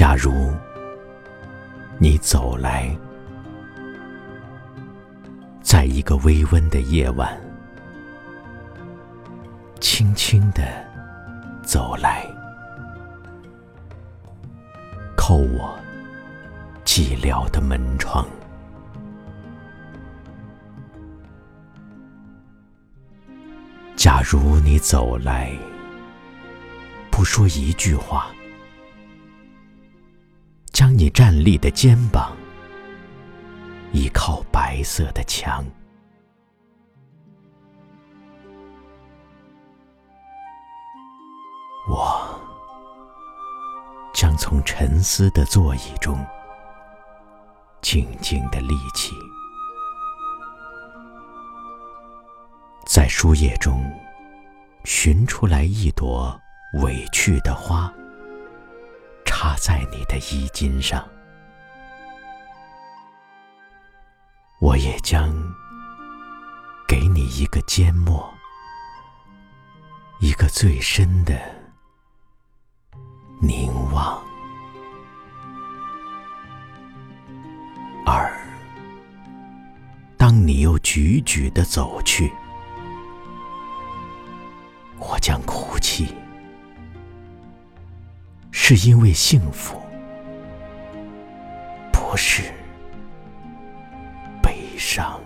假如你走来，在一个微温的夜晚，轻轻的走来，叩我寂寥的门窗。假如你走来，不说一句话，你站立的肩膀依靠白色的墙，我将从沉思的座椅中静静的立起。在书页中寻出来一朵委屈的花，插在你的衣襟上。我也将给你一个缄默，一个最深的凝望。而当你又踽踽的走去。我将哭泣，是因为幸福，不是悲伤。